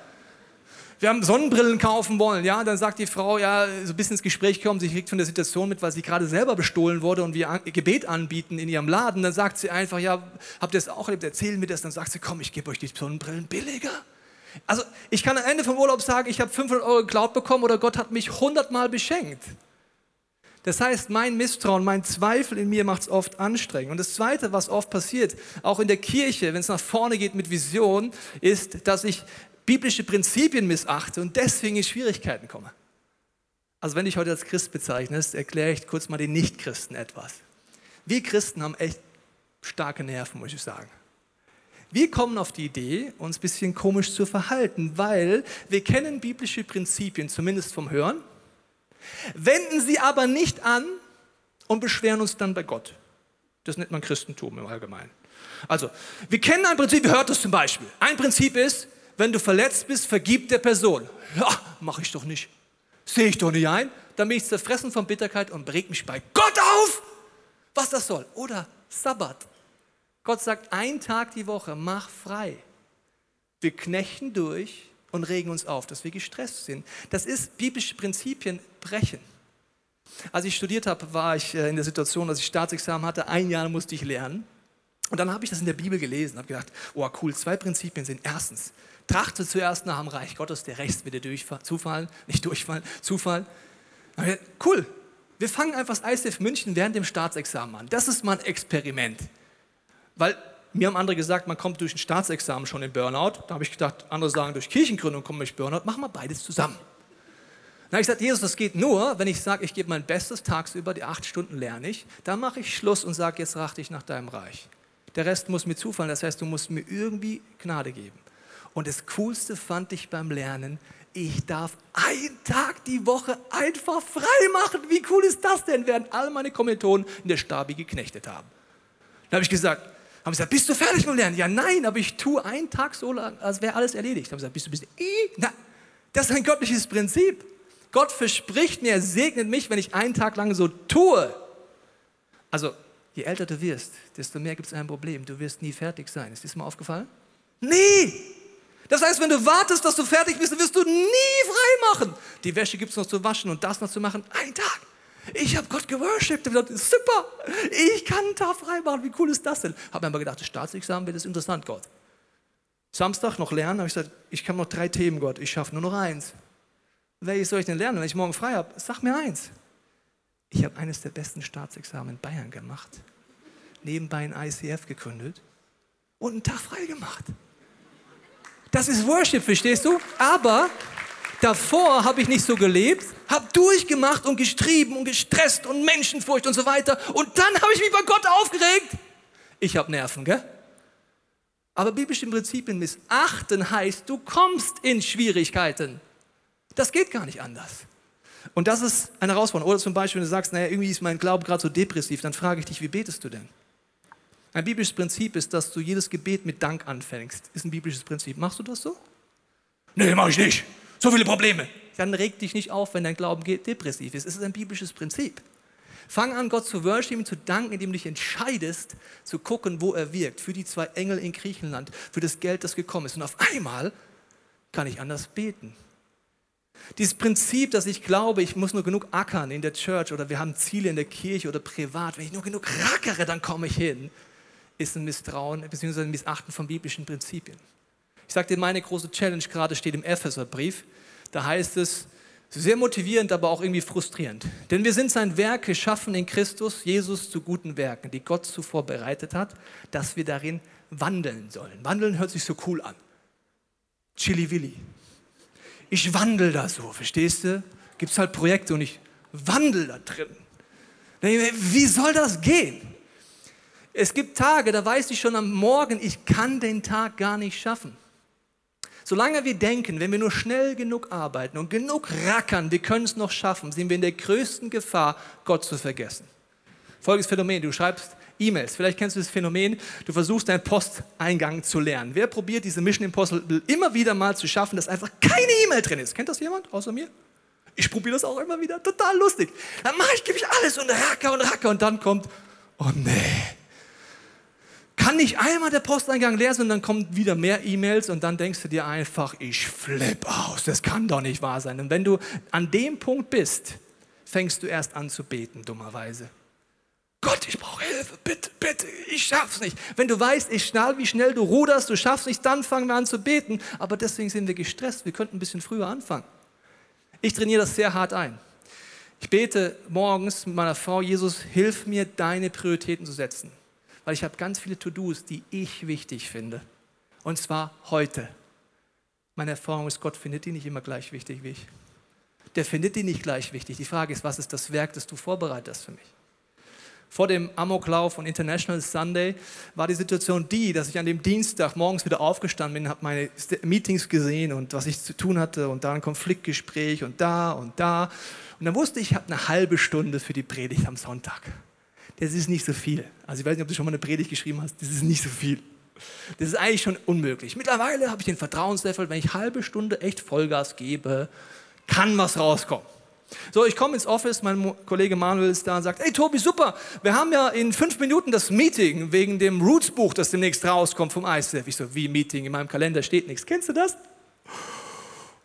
Wir haben Sonnenbrillen kaufen wollen, ja, dann sagt die Frau, ja, so ein bisschen ins Gespräch kommen, sie kriegt von der Situation mit, weil sie gerade selber bestohlen wurde und wir Gebet anbieten in ihrem Laden, dann sagt sie einfach, ja, habt ihr das auch erlebt, erzählen mir das, dann sagt sie, komm, ich gebe euch die Sonnenbrillen billiger. Also ich kann am Ende vom Urlaub sagen, ich habe 500 Euro geklaut bekommen oder Gott hat mich 100 Mal beschenkt. Das heißt, mein Misstrauen, mein Zweifel in mir macht es oft anstrengend. Und das Zweite, was oft passiert, auch in der Kirche, wenn es nach vorne geht mit Vision, ist, dass ich biblische Prinzipien missachte und deswegen in Schwierigkeiten komme. Also wenn dich heute als Christ bezeichnest, erkläre ich kurz mal den Nichtchristen etwas. Wir Christen haben echt starke Nerven, muss ich sagen. Wir kommen auf die Idee, uns ein bisschen komisch zu verhalten, weil wir kennen biblische Prinzipien, zumindest vom Hören, wenden sie aber nicht an und beschweren uns dann bei Gott. Das nennt man Christentum im Allgemeinen. Also, wir kennen ein Prinzip, ihr hört das zum Beispiel. Ein Prinzip ist, wenn du verletzt bist, vergib der Person. Ja, mache ich doch nicht. Sehe ich doch nicht ein. Dann bin ich zerfressen von Bitterkeit und reg mich bei Gott auf, was das soll. Oder Sabbat. Gott sagt, ein Tag die Woche, mach frei. Wir knechten durch und regen uns auf, dass wir gestresst sind. Das ist biblische Prinzipien brechen. Als ich studiert habe, war ich äh, in der Situation, dass ich Staatsexamen hatte. Ein Jahr musste ich lernen. Und dann habe ich das in der Bibel gelesen, habe gedacht, oh cool, zwei Prinzipien sind erstens, trachte zuerst nach dem Reich Gottes, der rechts wird dir zufallen, nicht durchfallen, zufallen. Cool, wir fangen einfach das ICF München während dem Staatsexamen an. Das ist mal ein Experiment. Weil mir haben andere gesagt, man kommt durch ein Staatsexamen schon in Burnout. Da habe ich gedacht, andere sagen, durch Kirchengründung komme ich Burnout. Machen wir beides zusammen. Dann habe ich gesagt, Jesus, das geht nur, wenn ich sage, ich gebe mein Bestes tagsüber, die acht Stunden lerne ich. Dann mache ich Schluss und sage, jetzt rachte ich nach deinem Reich. Der Rest muss mir zufallen, das heißt, du musst mir irgendwie Gnade geben. Und das Coolste fand ich beim Lernen, ich darf einen Tag die Woche einfach frei machen. Wie cool ist das denn, während all meine Kommilitonen in der Stabi geknechtet haben. Dann habe ich gesagt, haben gesagt, bist du fertig mit Lernen? Ja, nein, aber ich tue einen Tag so lang, als wäre alles erledigt. Haben sie gesagt, bist du, bist du, na, das ist ein göttliches Prinzip. Gott verspricht mir, er segnet mich, wenn ich einen Tag lang so tue. Also, je älter du wirst, desto mehr gibt es ein Problem. Du wirst nie fertig sein. Ist dir das mal aufgefallen? Nie! Das heißt, wenn du wartest, dass du fertig bist, wirst du nie frei machen. Die Wäsche gibt es noch zu waschen und das noch zu machen. Ein Tag. Ich habe Gott geworshipped. Super, ich kann einen Tag frei machen. Wie cool ist das denn? Habe mir aber gedacht, das Staatsexamen wird das interessant, Gott. Samstag noch lernen, habe ich gesagt, ich kann noch drei Themen, Gott. Ich schaffe nur noch eins. Welches soll ich denn lernen, wenn ich morgen frei habe? Sag mir eins. Ich habe eines der besten Staatsexamen in Bayern gemacht, nebenbei ein ICF gegründet und einen Tag frei gemacht. Das ist Worship, verstehst du? Aber davor habe ich nicht so gelebt, habe durchgemacht und gestrieben und gestresst und Menschenfurcht und so weiter. Und dann habe ich mich bei Gott aufgeregt. Ich habe Nerven, gell? Aber biblische Prinzipien missachten heißt, du kommst in Schwierigkeiten. Das geht gar nicht anders. Und das ist eine Herausforderung. Oder zum Beispiel, wenn du sagst, naja, irgendwie ist mein Glaube gerade so depressiv, dann frage ich dich, wie betest du denn? Ein biblisches Prinzip ist, dass du jedes Gebet mit Dank anfängst. Ist ein biblisches Prinzip. Machst du das so? Nee, mache ich nicht. So viele Probleme. Dann reg dich nicht auf, wenn dein Glauben depressiv ist. Es ist ein biblisches Prinzip. Fang an, Gott zu worshipen, zu danken, indem du dich entscheidest, zu gucken, wo er wirkt. Für die zwei Engel in Griechenland, für das Geld, das gekommen ist. Und auf einmal kann ich anders beten. Dieses Prinzip, dass ich glaube, ich muss nur genug ackern in der Church oder wir haben Ziele in der Kirche oder privat, wenn ich nur genug rackere, dann komme ich hin ist ein Misstrauen bzw. ein Missachten von biblischen Prinzipien. Ich dir, meine große Challenge gerade steht im Epheserbrief. Da heißt es, sehr motivierend, aber auch irgendwie frustrierend. Denn wir sind sein Werk geschaffen in Christus, Jesus zu guten Werken, die Gott zuvor bereitet hat, dass wir darin wandeln sollen. Wandeln hört sich so cool an. Chili Willi. Ich wandel da so, verstehst du? Gibt es halt Projekte und ich wandel da drin. Wie soll das gehen? Es gibt Tage, da weiß ich schon am Morgen, ich kann den Tag gar nicht schaffen. Solange wir denken, wenn wir nur schnell genug arbeiten und genug rackern, wir können es noch schaffen, sind wir in der größten Gefahr, Gott zu vergessen. Folgendes Phänomen, du schreibst E-Mails, vielleicht kennst du das Phänomen, du versuchst deinen Posteingang zu lernen. Wer probiert diese Mission Impossible immer wieder mal zu schaffen, dass einfach keine E-Mail drin ist? Kennt das jemand außer mir? Ich probiere das auch immer wieder, total lustig. Dann mache ich, gebe ich alles und racker und racker und dann kommt, oh nee, kann nicht einmal der Posteingang leer sein und dann kommen wieder mehr E-Mails und dann denkst du dir einfach, ich flipp aus, das kann doch nicht wahr sein. Und wenn du an dem Punkt bist, fängst du erst an zu beten, dummerweise. Gott, ich brauche Hilfe, bitte, bitte, ich schaff's nicht. Wenn du weißt, ich schnall, wie schnell du ruderst, du schaffst nicht, dann fangen wir an zu beten. Aber deswegen sind wir gestresst, wir könnten ein bisschen früher anfangen. Ich trainiere das sehr hart ein. Ich bete morgens mit meiner Frau, Jesus, hilf mir, deine Prioritäten zu setzen. Weil ich habe ganz viele To-Dos, die ich wichtig finde. Und zwar heute. Meine Erfahrung ist, Gott findet die nicht immer gleich wichtig wie ich. Der findet die nicht gleich wichtig. Die Frage ist, was ist das Werk, das du vorbereitest für mich? Vor dem Amoklauf von International Sunday war die Situation die, dass ich an dem Dienstag morgens wieder aufgestanden bin, habe meine Meetings gesehen und was ich zu tun hatte und da ein Konfliktgespräch und da und da. Und dann wusste ich, ich habe eine halbe Stunde für die Predigt am Sonntag. Das ist nicht so viel. Also ich weiß nicht, ob du schon mal eine Predigt geschrieben hast, das ist nicht so viel. Das ist eigentlich schon unmöglich. Mittlerweile habe ich den Vertrauenslevel, wenn ich halbe Stunde echt Vollgas gebe, kann was rauskommen. So, ich komme ins Office, mein Kollege Manuel ist da und sagt, hey Tobi, super, wir haben ja in fünf Minuten das Meeting wegen dem Roots-Buch, das demnächst rauskommt vom ICF. Ich so, wie Meeting? In meinem Kalender steht nichts. Kennst du das?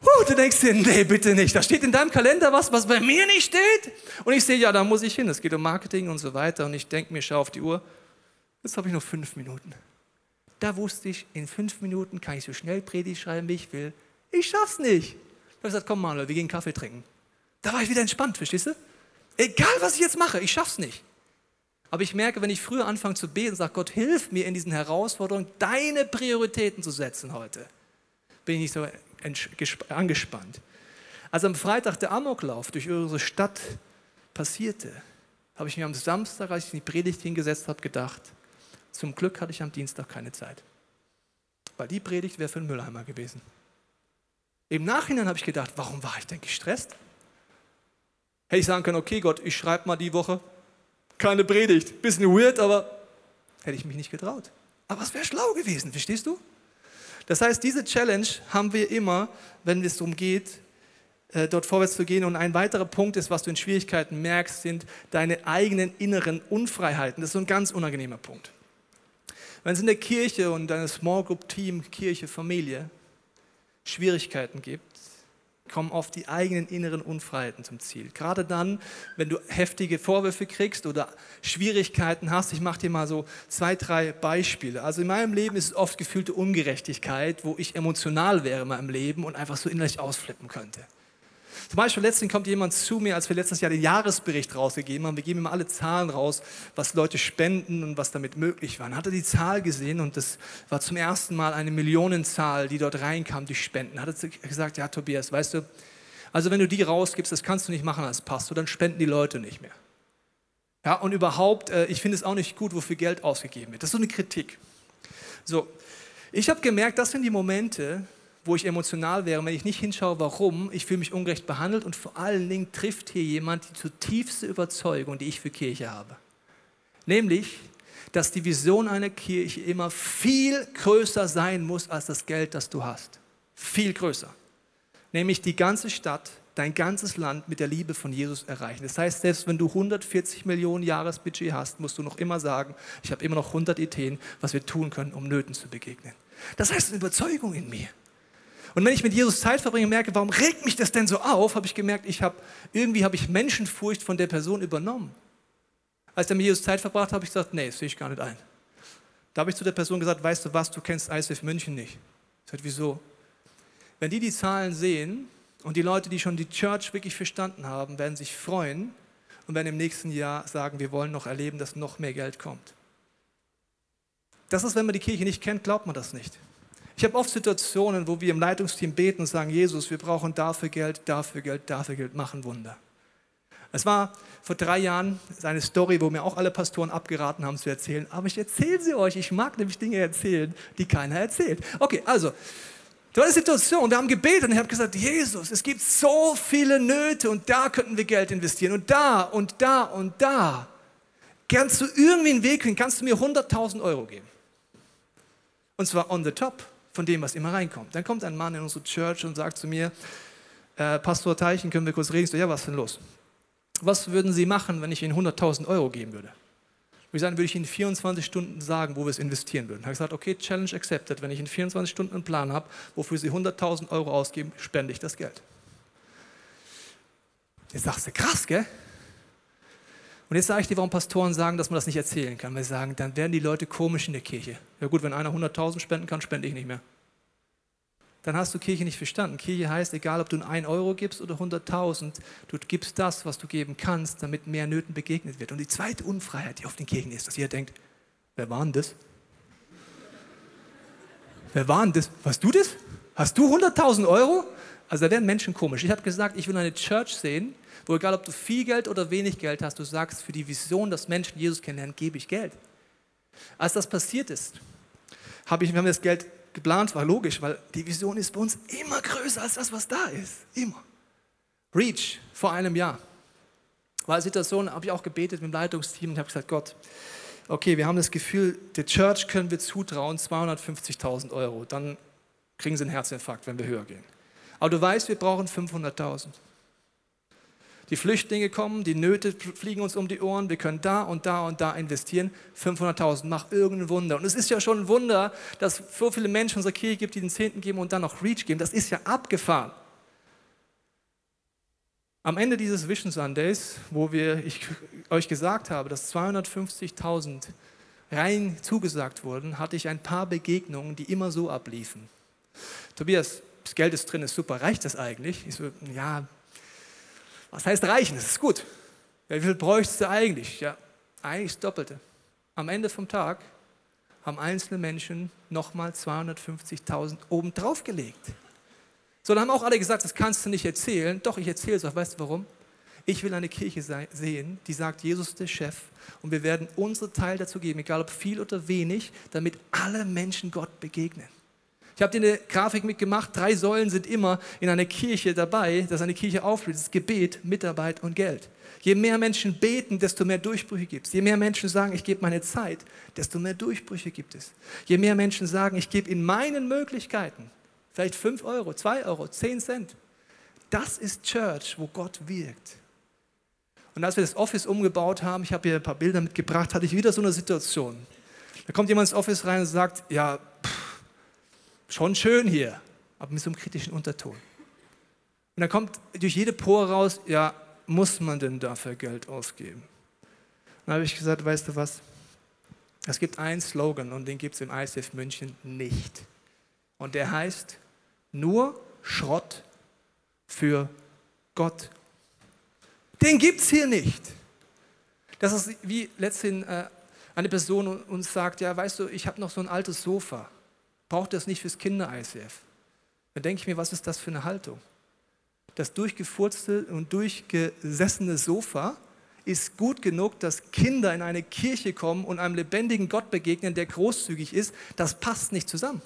Huh, du denkst dir, nee, bitte nicht. Da steht in deinem Kalender was, was bei mir nicht steht. Und ich sehe, ja, da muss ich hin. Es geht um Marketing und so weiter. Und ich denke mir, schau auf die Uhr. Jetzt habe ich noch fünf Minuten. Da wusste ich, in fünf Minuten kann ich so schnell Predigt schreiben, wie ich will. Ich schaff's nicht. Ich habe gesagt, komm Manuel, wir gehen Kaffee trinken. Da war ich wieder entspannt, verstehst du? Egal, was ich jetzt mache, ich schaff's nicht. Aber ich merke, wenn ich früher anfange zu beten sage, Gott, hilf mir in diesen Herausforderungen, deine Prioritäten zu setzen heute, bin ich nicht so angespannt. Als am Freitag der Amoklauf durch unsere Stadt passierte, habe ich mir am Samstag, als ich die Predigt hingesetzt habe, gedacht, zum Glück hatte ich am Dienstag keine Zeit. Weil die Predigt wäre für den Mülleimer gewesen. Im Nachhinein habe ich gedacht, warum war ich denn gestresst? Hätte ich sagen können, okay Gott, ich schreibe mal die Woche keine Predigt. Bisschen weird, aber hätte ich mich nicht getraut. Aber es wäre schlau gewesen, verstehst du? Das heißt, diese Challenge haben wir immer, wenn es darum geht, äh, dort vorwärts zu gehen. Und ein weiterer Punkt ist, was du in Schwierigkeiten merkst, sind deine eigenen inneren Unfreiheiten. Das ist so ein ganz unangenehmer Punkt. Wenn es in der Kirche und deinem Small Group Team, Kirche, Familie Schwierigkeiten gibt, kommen oft die eigenen inneren Unfreiheiten zum Ziel. Gerade dann, wenn du heftige Vorwürfe kriegst oder Schwierigkeiten hast. Ich mache dir mal so zwei, drei Beispiele. Also in meinem Leben ist es oft gefühlte Ungerechtigkeit, wo ich emotional wäre in meinem Leben und einfach so innerlich ausflippen könnte. Zum Beispiel letztens kommt jemand zu mir, als wir letztes Jahr den Jahresbericht rausgegeben haben. Wir geben immer alle Zahlen raus, was Leute spenden und was damit möglich war. Dann hat er die Zahl gesehen und das war zum ersten Mal eine Millionenzahl, die dort reinkam durch Spenden. Hat er gesagt, ja Tobias, weißt du, also wenn du die rausgibst, das kannst du nicht machen als Pastor, dann spenden die Leute nicht mehr. Ja, und überhaupt, äh, ich finde es auch nicht gut, wofür Geld ausgegeben wird. Das ist so eine Kritik. So, ich habe gemerkt, das sind die Momente, wo ich emotional wäre, wenn ich nicht hinschaue, warum, ich fühle mich ungerecht behandelt und vor allen Dingen trifft hier jemand die zutiefste Überzeugung, die ich für Kirche habe. Nämlich, dass die Vision einer Kirche immer viel größer sein muss als das Geld, das du hast. Viel größer. Nämlich die ganze Stadt, dein ganzes Land mit der Liebe von Jesus erreichen. Das heißt, selbst wenn du 140 Millionen Jahresbudget hast, musst du noch immer sagen, ich habe immer noch 100 Ideen, was wir tun können, um Nöten zu begegnen. Das heißt, eine Überzeugung in mir. Und wenn ich mit Jesus Zeit verbringe und merke, warum regt mich das denn so auf, habe ich gemerkt, ich habe, irgendwie habe ich Menschenfurcht von der Person übernommen. Als er mit Jesus Zeit verbracht habe ich gesagt, nee, das sehe ich gar nicht ein. Da habe ich zu der Person gesagt, weißt du was, du kennst ISF München nicht. Ich sagte, wieso? Wenn die die Zahlen sehen und die Leute, die schon die Church wirklich verstanden haben, werden sich freuen und werden im nächsten Jahr sagen, wir wollen noch erleben, dass noch mehr Geld kommt. Das ist, wenn man die Kirche nicht kennt, glaubt man das nicht. Ich habe oft Situationen, wo wir im Leitungsteam beten und sagen, Jesus, wir brauchen dafür Geld, dafür Geld, dafür Geld, machen Wunder. Es war vor drei Jahren eine Story, wo mir auch alle Pastoren abgeraten haben zu erzählen, aber ich erzähle sie euch. Ich mag nämlich Dinge erzählen, die keiner erzählt. Okay, also, da war eine Situation, wir haben gebetet und ich habe gesagt, Jesus, es gibt so viele Nöte und da könnten wir Geld investieren und da und da und da. Kannst du irgendwie einen Weg finden, kannst du mir 100.000 Euro geben? Und zwar on the top von dem, was immer reinkommt. Dann kommt ein Mann in unsere Church und sagt zu mir, äh, Pastor Teichen, können wir kurz reden? So, ja, was ist denn los? Was würden Sie machen, wenn ich Ihnen 100.000 Euro geben würde? wir sagen, würde ich in 24 Stunden sagen, wo wir es investieren würden. Ich habe gesagt, okay, Challenge accepted. Wenn ich in 24 Stunden einen Plan habe, wofür Sie 100.000 Euro ausgeben, spende ich das Geld. Jetzt sagst du, krass, gell? Und jetzt sage ich dir, warum Pastoren sagen, dass man das nicht erzählen kann. Weil sie sagen, dann werden die Leute komisch in der Kirche. Ja gut, wenn einer 100.000 spenden kann, spende ich nicht mehr. Dann hast du Kirche nicht verstanden. Kirche heißt, egal ob du 1 Euro gibst oder 100.000, du gibst das, was du geben kannst, damit mehr Nöten begegnet wird. Und die zweite Unfreiheit, die auf den Kirchen ist, dass jeder denkt, wer war denn das? Wer war denn das? Warst du das? Hast du 100.000 Euro? Also da werden Menschen komisch. Ich habe gesagt, ich will eine Church sehen, wo egal ob du viel Geld oder wenig Geld hast, du sagst, für die Vision, dass Menschen Jesus kennenlernen, gebe ich Geld. Als das passiert ist, habe ich, wir haben das Geld geplant, war logisch, weil die Vision ist bei uns immer größer als das, was da ist. Immer. Reach vor einem Jahr. War eine Situation, habe ich auch gebetet mit dem Leitungsteam und habe gesagt, Gott, okay, wir haben das Gefühl, der Church können wir zutrauen 250.000 Euro. Dann kriegen sie einen Herzinfarkt, wenn wir höher gehen. Aber du weißt, wir brauchen 500.000. Die Flüchtlinge kommen, die Nöte fliegen uns um die Ohren, wir können da und da und da investieren. 500.000, mach irgendein Wunder. Und es ist ja schon ein Wunder, dass es so viele Menschen in unserer Kirche gibt, die den Zehnten geben und dann noch Reach geben. Das ist ja abgefahren. Am Ende dieses Vision Sundays, wo wir, ich euch gesagt habe, dass 250.000 rein zugesagt wurden, hatte ich ein paar Begegnungen, die immer so abliefen. Tobias, das Geld ist drin, ist super, reicht das eigentlich? Ich so, ja, was heißt reichen? Das ist gut. Ja, wie viel bräuchtest du eigentlich? Ja, eigentlich das Doppelte. Am Ende vom Tag haben einzelne Menschen nochmal 250.000 obendrauf gelegt. So, dann haben auch alle gesagt, das kannst du nicht erzählen. Doch, ich erzähle es auch. Weißt du warum? Ich will eine Kirche sehen, die sagt, Jesus ist der Chef und wir werden unsere Teil dazu geben, egal ob viel oder wenig, damit alle Menschen Gott begegnen. Ich habe dir eine Grafik mitgemacht. Drei Säulen sind immer in einer Kirche dabei, dass eine Kirche aufblüht. Das ist Gebet, Mitarbeit und Geld. Je mehr Menschen beten, desto mehr Durchbrüche gibt es. Je mehr Menschen sagen, ich gebe meine Zeit, desto mehr Durchbrüche gibt es. Je mehr Menschen sagen, ich gebe in meinen Möglichkeiten, vielleicht 5 Euro, 2 Euro, 10 Cent. Das ist Church, wo Gott wirkt. Und als wir das Office umgebaut haben, ich habe hier ein paar Bilder mitgebracht, hatte ich wieder so eine Situation. Da kommt jemand ins Office rein und sagt, ja, schon schön hier, aber mit so einem kritischen Unterton. Und dann kommt durch jede Pore raus, ja, muss man denn dafür Geld ausgeben? Dann habe ich gesagt, weißt du was? Es gibt einen Slogan und den gibt es im ICF München nicht. Und der heißt, nur Schrott für Gott. Den gibt es hier nicht. Das ist wie letztens äh, eine Person uns sagt, ja, weißt du, ich habe noch so ein altes Sofa braucht das nicht fürs Kinder-ICF. Dann denke ich mir, was ist das für eine Haltung? Das durchgefurzte und durchgesessene Sofa ist gut genug, dass Kinder in eine Kirche kommen und einem lebendigen Gott begegnen, der großzügig ist. Das passt nicht zusammen.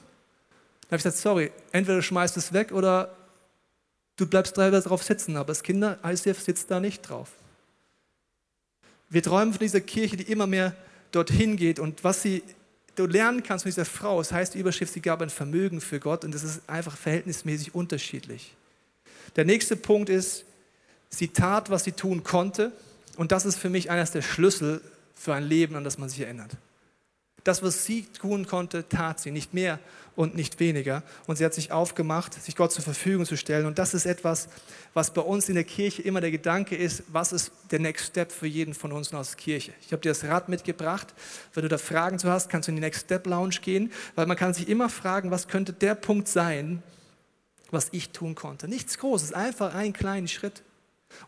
Da habe ich gesagt, sorry, entweder schmeißt es weg oder du bleibst drauf sitzen, aber das Kinder-ICF sitzt da nicht drauf. Wir träumen von dieser Kirche, die immer mehr dorthin geht und was sie du lernen kannst von dieser Frau. Es das heißt, die Überschrift, sie gab ein Vermögen für Gott und das ist einfach verhältnismäßig unterschiedlich. Der nächste Punkt ist, sie tat, was sie tun konnte und das ist für mich eines der Schlüssel für ein Leben, an das man sich erinnert. Das, was sie tun konnte, tat sie, nicht mehr und nicht weniger. Und sie hat sich aufgemacht, sich Gott zur Verfügung zu stellen. Und das ist etwas, was bei uns in der Kirche immer der Gedanke ist, was ist der Next Step für jeden von uns aus Kirche. Ich habe dir das Rad mitgebracht. Wenn du da Fragen zu hast, kannst du in die Next Step Lounge gehen, weil man kann sich immer fragen, was könnte der Punkt sein, was ich tun konnte. Nichts Großes, einfach einen kleinen Schritt.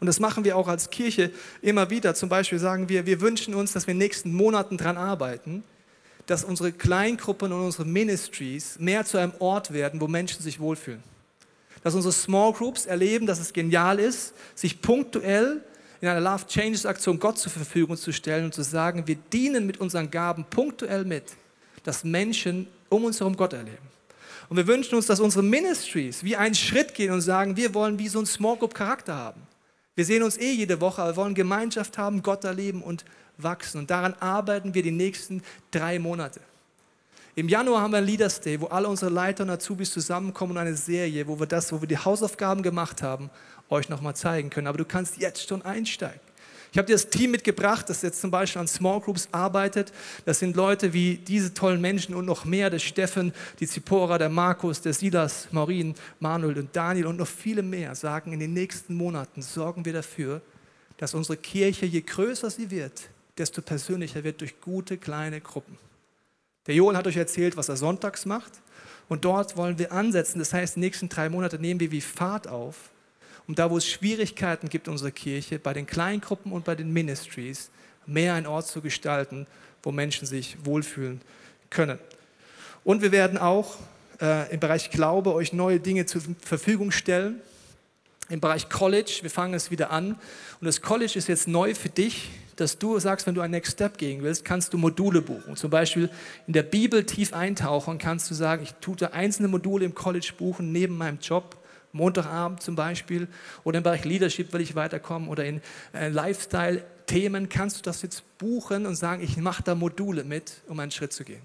Und das machen wir auch als Kirche immer wieder. Zum Beispiel sagen wir, wir wünschen uns, dass wir in den nächsten Monaten daran arbeiten, dass unsere Kleingruppen und unsere Ministries mehr zu einem Ort werden, wo Menschen sich wohlfühlen. Dass unsere Small Groups erleben, dass es genial ist, sich punktuell in einer Love Changes Aktion Gott zur Verfügung zu stellen und zu sagen, wir dienen mit unseren Gaben punktuell mit, dass Menschen um uns herum Gott erleben. Und wir wünschen uns, dass unsere Ministries wie einen Schritt gehen und sagen, wir wollen wie so ein Small Group Charakter haben. Wir sehen uns eh jede Woche, aber wir wollen Gemeinschaft haben, Gott erleben und wachsen. Und daran arbeiten wir die nächsten drei Monate. Im Januar haben wir ein Leaders Day, wo alle unsere Leiter und Azubis zusammenkommen und eine Serie, wo wir das, wo wir die Hausaufgaben gemacht haben, euch nochmal zeigen können. Aber du kannst jetzt schon einsteigen. Ich habe dir das Team mitgebracht, das jetzt zum Beispiel an Small Groups arbeitet. Das sind Leute wie diese tollen Menschen und noch mehr, der Steffen, die Zipora, der Markus, der Silas, Maureen, Manuel und Daniel und noch viele mehr sagen, in den nächsten Monaten sorgen wir dafür, dass unsere Kirche, je größer sie wird, desto persönlicher wird durch gute kleine Gruppen. Der Joel hat euch erzählt, was er sonntags macht. Und dort wollen wir ansetzen. Das heißt, die nächsten drei Monate nehmen wir wie Fahrt auf um da, wo es Schwierigkeiten gibt in unserer Kirche, bei den Kleingruppen und bei den Ministries, mehr ein Ort zu gestalten, wo Menschen sich wohlfühlen können. Und wir werden auch äh, im Bereich Glaube euch neue Dinge zur Verfügung stellen. Im Bereich College, wir fangen es wieder an. Und das College ist jetzt neu für dich, dass du sagst, wenn du einen Next Step gehen willst, kannst du Module buchen. Zum Beispiel in der Bibel tief eintauchen, kannst du sagen, ich tue da einzelne Module im College buchen, neben meinem Job Montagabend zum Beispiel, oder im Bereich Leadership will ich weiterkommen, oder in äh, Lifestyle-Themen kannst du das jetzt buchen und sagen, ich mache da Module mit, um einen Schritt zu gehen.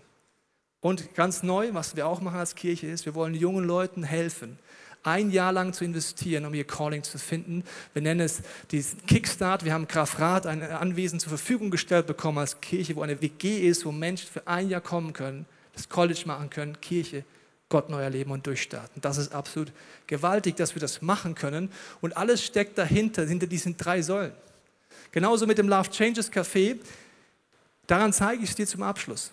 Und ganz neu, was wir auch machen als Kirche ist, wir wollen jungen Leuten helfen, ein Jahr lang zu investieren, um ihr Calling zu finden. Wir nennen es diesen Kickstart. Wir haben Graf Rath ein Anwesen zur Verfügung gestellt bekommen als Kirche, wo eine WG ist, wo Menschen für ein Jahr kommen können, das College machen können, Kirche Gott neu erleben und durchstarten. Das ist absolut gewaltig, dass wir das machen können. Und alles steckt dahinter, hinter diesen drei Säulen. Genauso mit dem Love Changes Café. Daran zeige ich es dir zum Abschluss.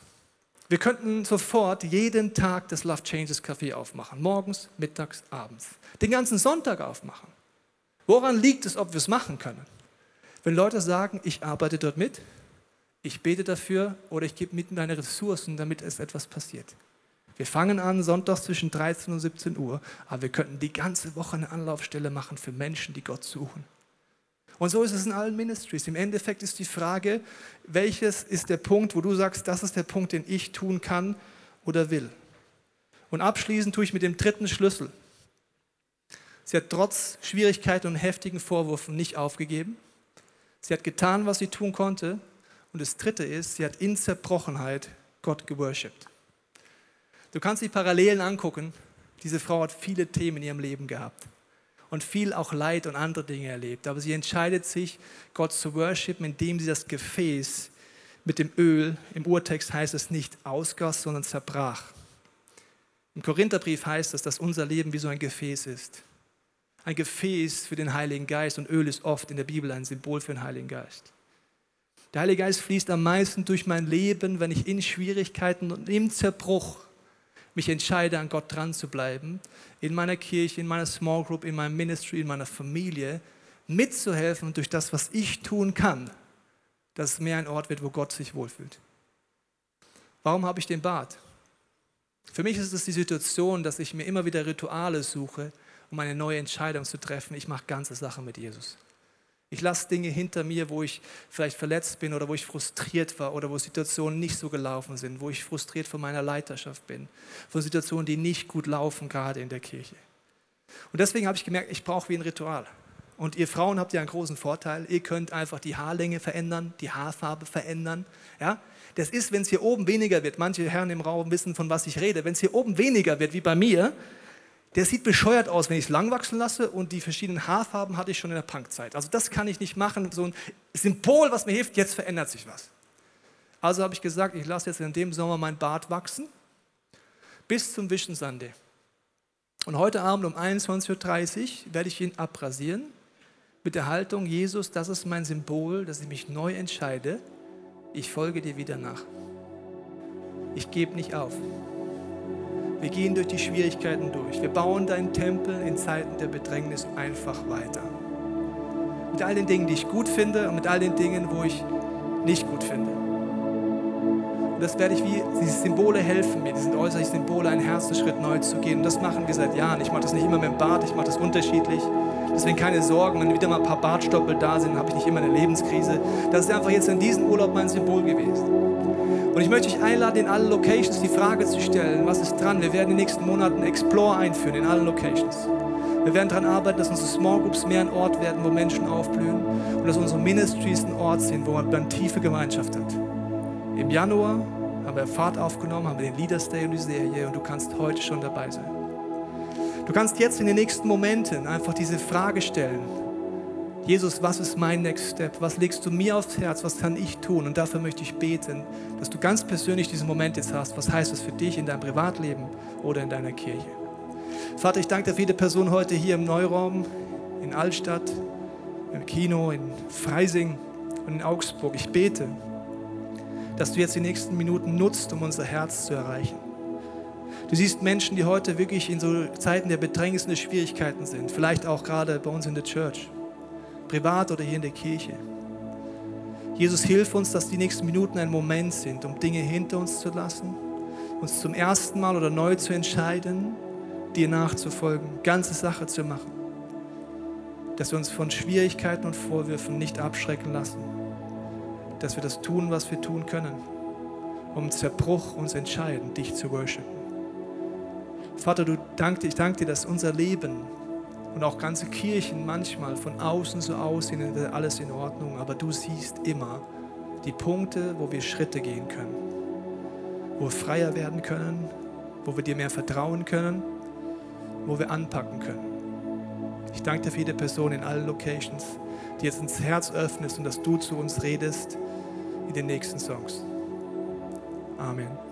Wir könnten sofort jeden Tag das Love Changes Café aufmachen. Morgens, mittags, abends. Den ganzen Sonntag aufmachen. Woran liegt es, ob wir es machen können? Wenn Leute sagen, ich arbeite dort mit, ich bete dafür oder ich gebe mit meine Ressourcen, damit es etwas passiert. Wir fangen an sonntags zwischen 13 und 17 Uhr, aber wir könnten die ganze Woche eine Anlaufstelle machen für Menschen, die Gott suchen. Und so ist es in allen Ministries. Im Endeffekt ist die Frage, welches ist der Punkt, wo du sagst, das ist der Punkt, den ich tun kann oder will. Und abschließend tue ich mit dem dritten Schlüssel. Sie hat trotz Schwierigkeiten und heftigen Vorwürfen nicht aufgegeben. Sie hat getan, was sie tun konnte. Und das dritte ist, sie hat in Zerbrochenheit Gott geworshipped. Du kannst die Parallelen angucken. Diese Frau hat viele Themen in ihrem Leben gehabt und viel auch Leid und andere Dinge erlebt. Aber sie entscheidet sich, Gott zu worshipen, indem sie das Gefäß mit dem Öl, im Urtext heißt es nicht ausgoss, sondern zerbrach. Im Korintherbrief heißt es, dass unser Leben wie so ein Gefäß ist. Ein Gefäß für den Heiligen Geist und Öl ist oft in der Bibel ein Symbol für den Heiligen Geist. Der Heilige Geist fließt am meisten durch mein Leben, wenn ich in Schwierigkeiten und im Zerbruch mich entscheide, an Gott dran zu bleiben, in meiner Kirche, in meiner Small Group, in meinem Ministry, in meiner Familie, mitzuhelfen durch das, was ich tun kann, dass es mehr ein Ort wird, wo Gott sich wohlfühlt. Warum habe ich den Bart? Für mich ist es die Situation, dass ich mir immer wieder Rituale suche, um eine neue Entscheidung zu treffen. Ich mache ganze Sachen mit Jesus. Ich lasse Dinge hinter mir, wo ich vielleicht verletzt bin oder wo ich frustriert war oder wo Situationen nicht so gelaufen sind, wo ich frustriert von meiner Leiterschaft bin, von Situationen, die nicht gut laufen, gerade in der Kirche. Und deswegen habe ich gemerkt, ich brauche wie ein Ritual. Und ihr Frauen habt ja einen großen Vorteil. Ihr könnt einfach die Haarlänge verändern, die Haarfarbe verändern. Ja? Das ist, wenn es hier oben weniger wird. Manche Herren im Raum wissen, von was ich rede. Wenn es hier oben weniger wird, wie bei mir, der sieht bescheuert aus, wenn ich es lang wachsen lasse und die verschiedenen Haarfarben hatte ich schon in der Punkzeit. Also das kann ich nicht machen. So ein Symbol, was mir hilft, jetzt verändert sich was. Also habe ich gesagt, ich lasse jetzt in dem Sommer mein Bart wachsen bis zum Vision Sunday. Und heute Abend um 21.30 Uhr werde ich ihn abrasieren mit der Haltung, Jesus, das ist mein Symbol, dass ich mich neu entscheide. Ich folge dir wieder nach. Ich gebe nicht auf. Wir gehen durch die Schwierigkeiten durch. Wir bauen deinen Tempel in Zeiten der Bedrängnis einfach weiter. Mit all den Dingen, die ich gut finde und mit all den Dingen, wo ich nicht gut finde. Und das werde ich wie, diese Symbole helfen mir, diese äußerlichen Symbole, einen Herzensschritt neu zu gehen. Und das machen wir seit Jahren. Ich mache das nicht immer mit dem Bart, ich mache das unterschiedlich. Deswegen keine Sorgen, wenn wieder mal ein paar Bartstoppel da sind, habe ich nicht immer eine Lebenskrise. Das ist einfach jetzt in diesem Urlaub mein Symbol gewesen. Und ich möchte dich einladen, in allen Locations die Frage zu stellen, was ist dran? Wir werden in den nächsten Monaten Explore einführen in allen Locations. Wir werden daran arbeiten, dass unsere Small Groups mehr ein Ort werden, wo Menschen aufblühen und dass unsere Ministries ein Ort sind, wo man dann tiefe Gemeinschaft hat. Im Januar haben wir Fahrt aufgenommen, haben wir den Leaders Day und die Serie und du kannst heute schon dabei sein. Du kannst jetzt in den nächsten Momenten einfach diese Frage stellen, Jesus, was ist mein Next Step? Was legst du mir aufs Herz? Was kann ich tun? Und dafür möchte ich beten, dass du ganz persönlich diesen Moment jetzt hast. Was heißt das für dich in deinem Privatleben oder in deiner Kirche? Vater, ich danke dir für jede Person heute hier im Neuraum, in Altstadt, im Kino, in Freising und in Augsburg. Ich bete, dass du jetzt die nächsten Minuten nutzt, um unser Herz zu erreichen. Du siehst Menschen, die heute wirklich in so Zeiten der Bedrängnis und Schwierigkeiten sind, vielleicht auch gerade bei uns in der Church, privat oder hier in der Kirche. Jesus, hilf uns, dass die nächsten Minuten ein Moment sind, um Dinge hinter uns zu lassen, uns zum ersten Mal oder neu zu entscheiden, dir nachzufolgen, ganze Sache zu machen. Dass wir uns von Schwierigkeiten und Vorwürfen nicht abschrecken lassen. Dass wir das tun, was wir tun können, um Zerbruch uns entscheiden, dich zu worshipen. Vater, du dank, ich danke dir, dass unser Leben und auch ganze Kirchen manchmal von außen so aussehen, alles in Ordnung, aber du siehst immer die Punkte, wo wir Schritte gehen können, wo wir freier werden können, wo wir dir mehr vertrauen können, wo wir anpacken können. Ich danke dir für jede Person in allen Locations, die jetzt ins Herz öffnest und dass du zu uns redest in den nächsten Songs. Amen.